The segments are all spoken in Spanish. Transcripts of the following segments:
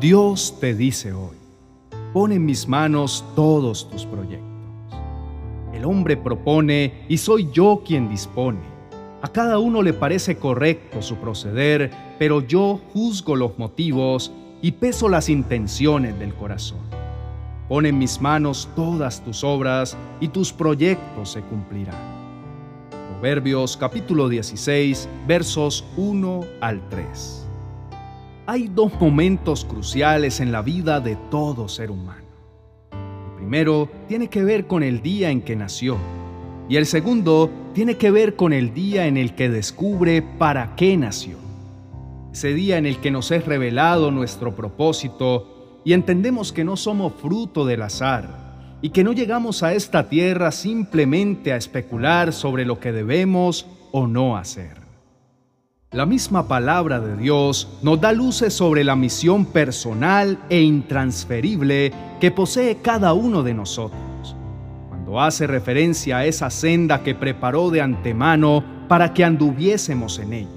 Dios te dice hoy, pon en mis manos todos tus proyectos. El hombre propone y soy yo quien dispone. A cada uno le parece correcto su proceder, pero yo juzgo los motivos y peso las intenciones del corazón. Pon en mis manos todas tus obras y tus proyectos se cumplirán. Proverbios capítulo 16 versos 1 al 3. Hay dos momentos cruciales en la vida de todo ser humano. El primero tiene que ver con el día en que nació y el segundo tiene que ver con el día en el que descubre para qué nació. Ese día en el que nos es revelado nuestro propósito y entendemos que no somos fruto del azar y que no llegamos a esta tierra simplemente a especular sobre lo que debemos o no hacer. La misma palabra de Dios nos da luces sobre la misión personal e intransferible que posee cada uno de nosotros. Cuando hace referencia a esa senda que preparó de antemano para que anduviésemos en ella.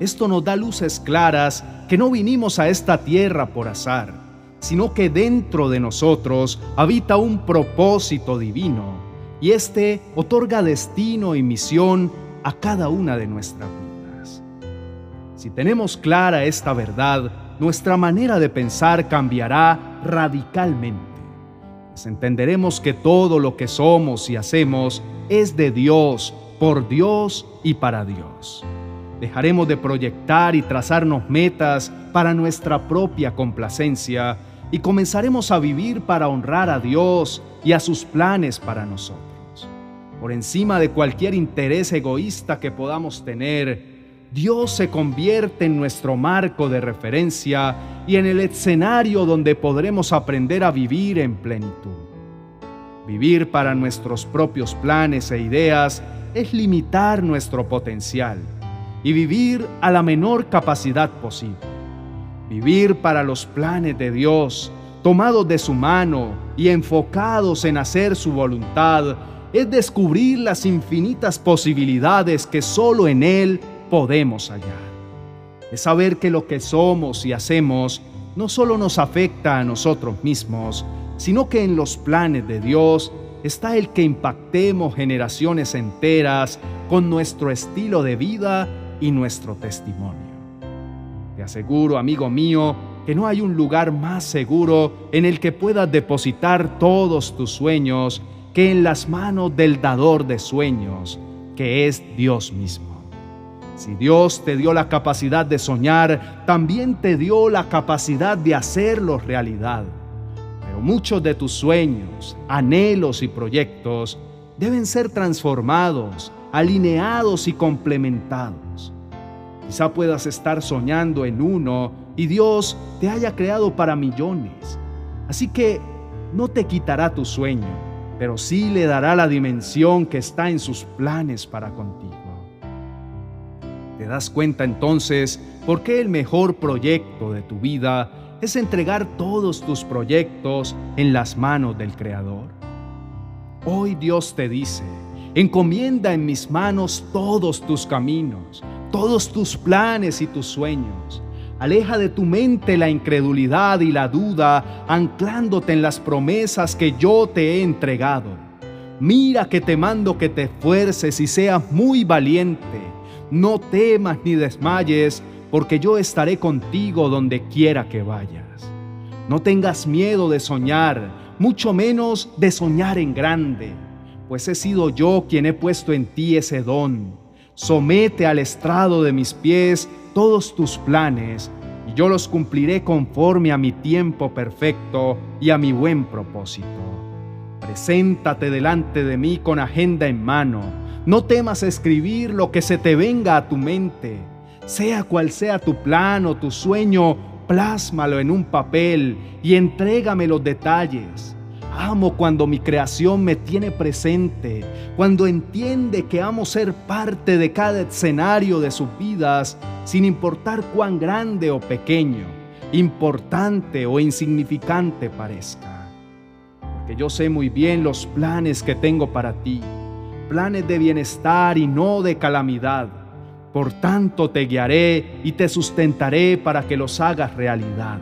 Esto nos da luces claras que no vinimos a esta tierra por azar, sino que dentro de nosotros habita un propósito divino y este otorga destino y misión a cada una de nuestras vidas. Si tenemos clara esta verdad, nuestra manera de pensar cambiará radicalmente. Pues entenderemos que todo lo que somos y hacemos es de Dios, por Dios y para Dios. Dejaremos de proyectar y trazarnos metas para nuestra propia complacencia y comenzaremos a vivir para honrar a Dios y a sus planes para nosotros. Por encima de cualquier interés egoísta que podamos tener, Dios se convierte en nuestro marco de referencia y en el escenario donde podremos aprender a vivir en plenitud. Vivir para nuestros propios planes e ideas es limitar nuestro potencial y vivir a la menor capacidad posible. Vivir para los planes de Dios, tomados de su mano y enfocados en hacer su voluntad, es descubrir las infinitas posibilidades que solo en Él podemos hallar. Es saber que lo que somos y hacemos no solo nos afecta a nosotros mismos, sino que en los planes de Dios está el que impactemos generaciones enteras con nuestro estilo de vida y nuestro testimonio. Te aseguro, amigo mío, que no hay un lugar más seguro en el que puedas depositar todos tus sueños que en las manos del dador de sueños, que es Dios mismo. Si Dios te dio la capacidad de soñar, también te dio la capacidad de hacerlo realidad. Pero muchos de tus sueños, anhelos y proyectos deben ser transformados, alineados y complementados. Quizá puedas estar soñando en uno y Dios te haya creado para millones. Así que no te quitará tu sueño, pero sí le dará la dimensión que está en sus planes para contigo. Te das cuenta entonces por qué el mejor proyecto de tu vida es entregar todos tus proyectos en las manos del Creador. Hoy Dios te dice, encomienda en mis manos todos tus caminos, todos tus planes y tus sueños. Aleja de tu mente la incredulidad y la duda, anclándote en las promesas que yo te he entregado. Mira que te mando que te esfuerces y seas muy valiente no temas ni desmayes, porque yo estaré contigo donde quiera que vayas. No tengas miedo de soñar, mucho menos de soñar en grande, pues he sido yo quien he puesto en ti ese don. Somete al estrado de mis pies todos tus planes, y yo los cumpliré conforme a mi tiempo perfecto y a mi buen propósito. Preséntate delante de mí con agenda en mano no temas escribir lo que se te venga a tu mente. Sea cual sea tu plan o tu sueño, plásmalo en un papel y entrégame los detalles. Amo cuando mi creación me tiene presente, cuando entiende que amo ser parte de cada escenario de sus vidas, sin importar cuán grande o pequeño, importante o insignificante parezca. Porque yo sé muy bien los planes que tengo para ti planes de bienestar y no de calamidad. Por tanto te guiaré y te sustentaré para que los hagas realidad.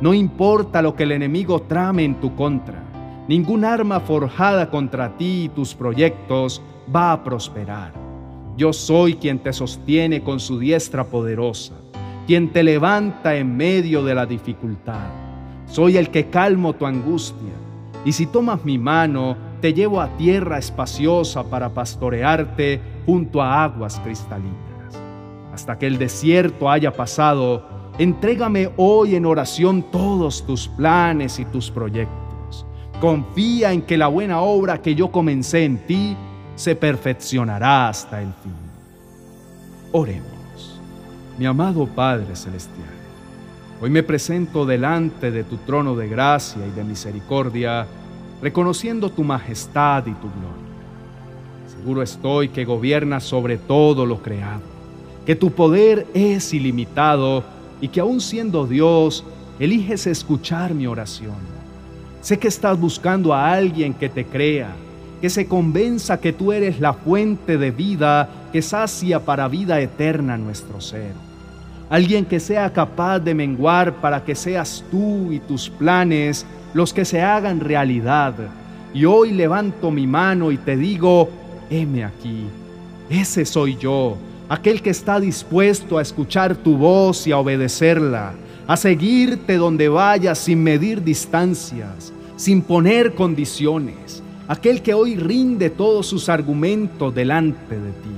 No importa lo que el enemigo trame en tu contra, ningún arma forjada contra ti y tus proyectos va a prosperar. Yo soy quien te sostiene con su diestra poderosa, quien te levanta en medio de la dificultad. Soy el que calmo tu angustia, y si tomas mi mano, te llevo a tierra espaciosa para pastorearte junto a aguas cristalinas. Hasta que el desierto haya pasado, entrégame hoy en oración todos tus planes y tus proyectos. Confía en que la buena obra que yo comencé en ti se perfeccionará hasta el fin. Oremos, mi amado Padre Celestial. Hoy me presento delante de tu trono de gracia y de misericordia, reconociendo tu majestad y tu gloria. Seguro estoy que gobiernas sobre todo lo creado, que tu poder es ilimitado y que aún siendo Dios, eliges escuchar mi oración. Sé que estás buscando a alguien que te crea, que se convenza que tú eres la fuente de vida que sacia para vida eterna nuestro ser. Alguien que sea capaz de menguar para que seas tú y tus planes los que se hagan realidad. Y hoy levanto mi mano y te digo, heme aquí. Ese soy yo, aquel que está dispuesto a escuchar tu voz y a obedecerla, a seguirte donde vayas sin medir distancias, sin poner condiciones, aquel que hoy rinde todos sus argumentos delante de ti.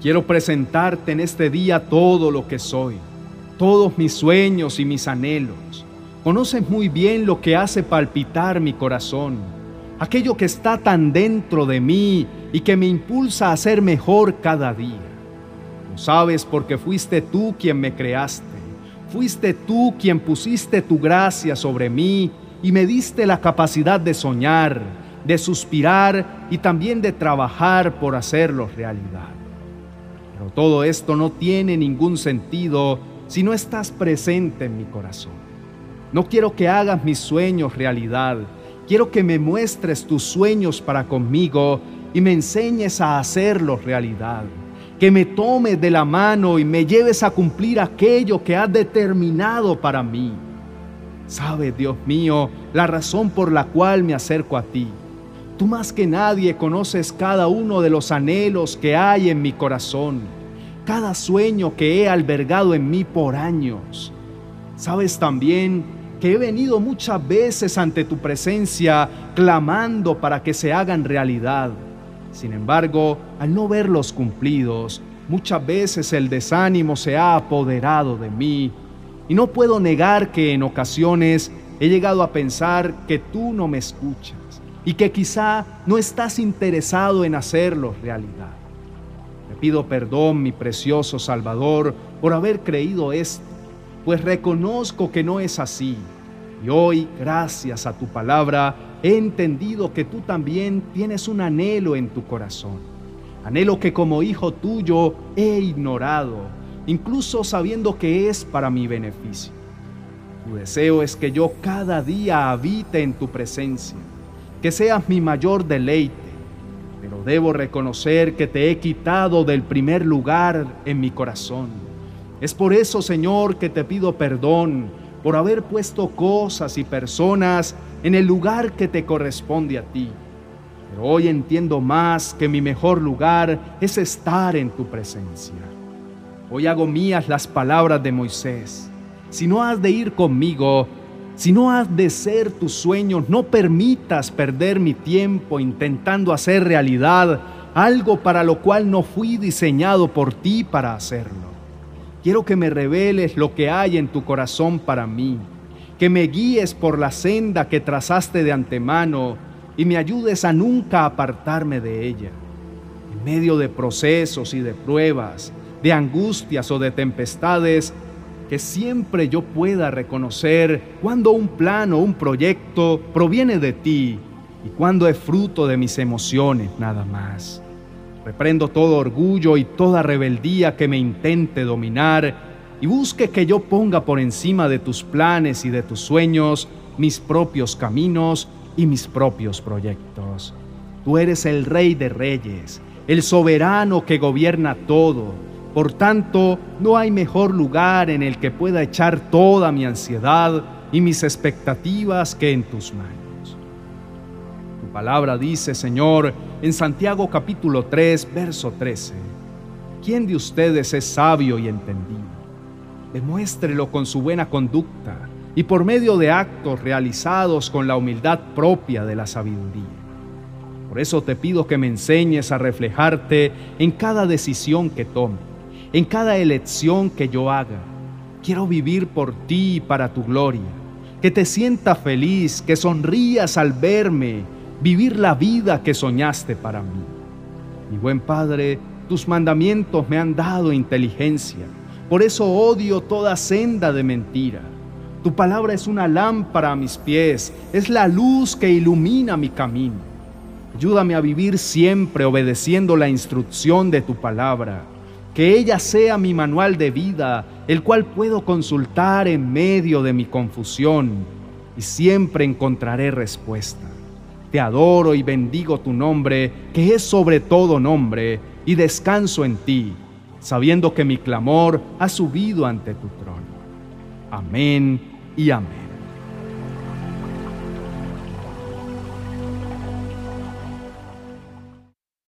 Quiero presentarte en este día todo lo que soy, todos mis sueños y mis anhelos Conoces muy bien lo que hace palpitar mi corazón, aquello que está tan dentro de mí y que me impulsa a ser mejor cada día. Lo sabes porque fuiste tú quien me creaste, fuiste tú quien pusiste tu gracia sobre mí y me diste la capacidad de soñar, de suspirar y también de trabajar por hacerlo realidad. Pero todo esto no tiene ningún sentido si no estás presente en mi corazón. No quiero que hagas mis sueños realidad. Quiero que me muestres tus sueños para conmigo y me enseñes a hacerlos realidad. Que me tomes de la mano y me lleves a cumplir aquello que has determinado para mí. Sabes, Dios mío, la razón por la cual me acerco a ti. Tú más que nadie conoces cada uno de los anhelos que hay en mi corazón, cada sueño que he albergado en mí por años. Sabes también que he venido muchas veces ante tu presencia clamando para que se hagan realidad. Sin embargo, al no verlos cumplidos, muchas veces el desánimo se ha apoderado de mí y no puedo negar que en ocasiones he llegado a pensar que tú no me escuchas y que quizá no estás interesado en hacerlos realidad. Te pido perdón, mi precioso Salvador, por haber creído esto pues reconozco que no es así. Y hoy, gracias a tu palabra, he entendido que tú también tienes un anhelo en tu corazón. Anhelo que como hijo tuyo he ignorado, incluso sabiendo que es para mi beneficio. Tu deseo es que yo cada día habite en tu presencia, que seas mi mayor deleite, pero debo reconocer que te he quitado del primer lugar en mi corazón es por eso, Señor, que te pido perdón por haber puesto cosas y personas en el lugar que te corresponde a ti. Pero hoy entiendo más que mi mejor lugar es estar en tu presencia. Hoy hago mías las palabras de Moisés. Si no has de ir conmigo, si no has de ser tus sueños, no permitas perder mi tiempo intentando hacer realidad algo para lo cual no fui diseñado por ti para hacerlo. Quiero que me reveles lo que hay en tu corazón para mí, que me guíes por la senda que trazaste de antemano y me ayudes a nunca apartarme de ella. En medio de procesos y de pruebas, de angustias o de tempestades, que siempre yo pueda reconocer cuando un plan o un proyecto proviene de ti y cuando es fruto de mis emociones nada más. Reprendo todo orgullo y toda rebeldía que me intente dominar y busque que yo ponga por encima de tus planes y de tus sueños mis propios caminos y mis propios proyectos. Tú eres el rey de reyes, el soberano que gobierna todo. Por tanto, no hay mejor lugar en el que pueda echar toda mi ansiedad y mis expectativas que en tus manos. Tu palabra dice, Señor, en Santiago capítulo 3, verso 13, ¿quién de ustedes es sabio y entendido? Demuéstrelo con su buena conducta y por medio de actos realizados con la humildad propia de la sabiduría. Por eso te pido que me enseñes a reflejarte en cada decisión que tome en cada elección que yo haga. Quiero vivir por ti y para tu gloria. Que te sienta feliz, que sonrías al verme, vivir la vida que soñaste para mí. Mi buen Padre, tus mandamientos me han dado inteligencia. Por eso odio toda senda de mentira. Tu palabra es una lámpara a mis pies, es la luz que ilumina mi camino. Ayúdame a vivir siempre obedeciendo la instrucción de tu palabra que ella sea mi manual de vida, el cual puedo consultar en medio de mi confusión y siempre encontraré respuesta. Te adoro y bendigo tu nombre, que es sobre todo nombre, y descanso en ti, sabiendo que mi clamor ha subido ante tu trono. Amén y amén.